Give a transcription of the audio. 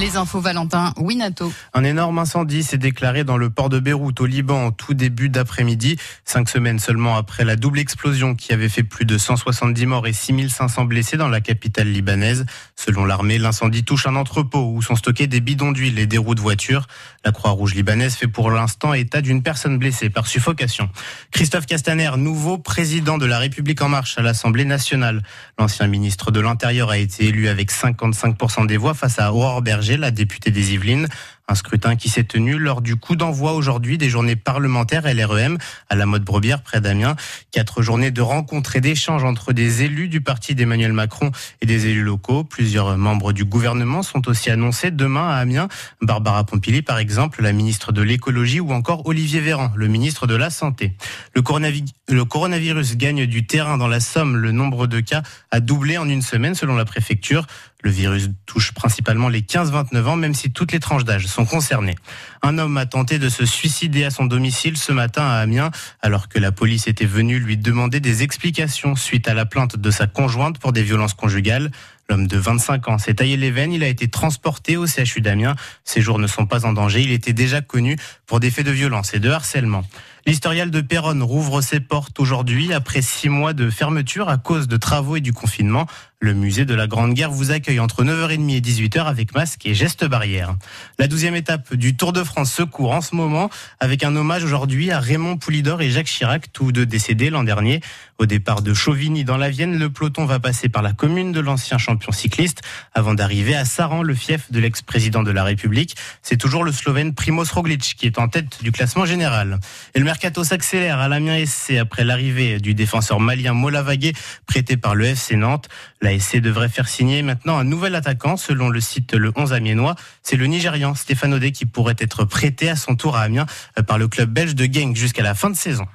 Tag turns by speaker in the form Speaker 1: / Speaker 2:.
Speaker 1: Les infos Valentin, Winato.
Speaker 2: Un énorme incendie s'est déclaré dans le port de Beyrouth au Liban en tout début d'après-midi, cinq semaines seulement après la double explosion qui avait fait plus de 170 morts et 6500 blessés dans la capitale libanaise. Selon l'armée, l'incendie touche un entrepôt où sont stockés des bidons d'huile et des roues de voiture. La Croix-Rouge libanaise fait pour l'instant état d'une personne blessée par suffocation. Christophe Castaner, nouveau président de la République en marche à l'Assemblée nationale. L'ancien ministre de l'Intérieur a été élu avec 55% des voix face à Aurore Berger la députée des Yvelines. Un scrutin qui s'est tenu lors du coup d'envoi aujourd'hui des journées parlementaires LREM à la mode Brebière près d'Amiens. Quatre journées de rencontres et d'échanges entre des élus du parti d'Emmanuel Macron et des élus locaux. Plusieurs membres du gouvernement sont aussi annoncés demain à Amiens. Barbara Pompili, par exemple, la ministre de l'écologie ou encore Olivier Véran, le ministre de la Santé. Le le coronavirus gagne du terrain dans la Somme. Le nombre de cas a doublé en une semaine selon la préfecture. Le virus touche principalement les 15-29 ans, même si toutes les tranches d'âge sont concernées. Un homme a tenté de se suicider à son domicile ce matin à Amiens, alors que la police était venue lui demander des explications suite à la plainte de sa conjointe pour des violences conjugales. L'homme de 25 ans s'est taillé les veines. Il a été transporté au CHU d'Amiens. Ses jours ne sont pas en danger. Il était déjà connu pour des faits de violence et de harcèlement. L'historial de Péronne rouvre ses portes aujourd'hui après six mois de fermeture à cause de travaux et du confinement. Le musée de la Grande Guerre vous accueille entre 9h30 et 18h avec masque et gestes barrières. La douzième étape du Tour de France se court en ce moment avec un hommage aujourd'hui à Raymond Poulidor et Jacques Chirac, tous deux décédés l'an dernier. Au départ de Chauvigny dans la Vienne, le peloton va passer par la commune de l'ancien champion cycliste avant d'arriver à Saran, le fief de l'ex-président de la République. C'est toujours le Slovène Primoz Roglic qui est en tête du classement général. Et le mercato s'accélère à l'Amiens SC après l'arrivée du défenseur malien Molavagé prêté par le FC Nantes. La SC devrait faire signer maintenant un nouvel attaquant selon le site Le 11 Amiénois. C'est le Nigérian Stéphane Odé qui pourrait être prêté à son tour à Amiens par le club belge de Genk jusqu'à la fin de saison.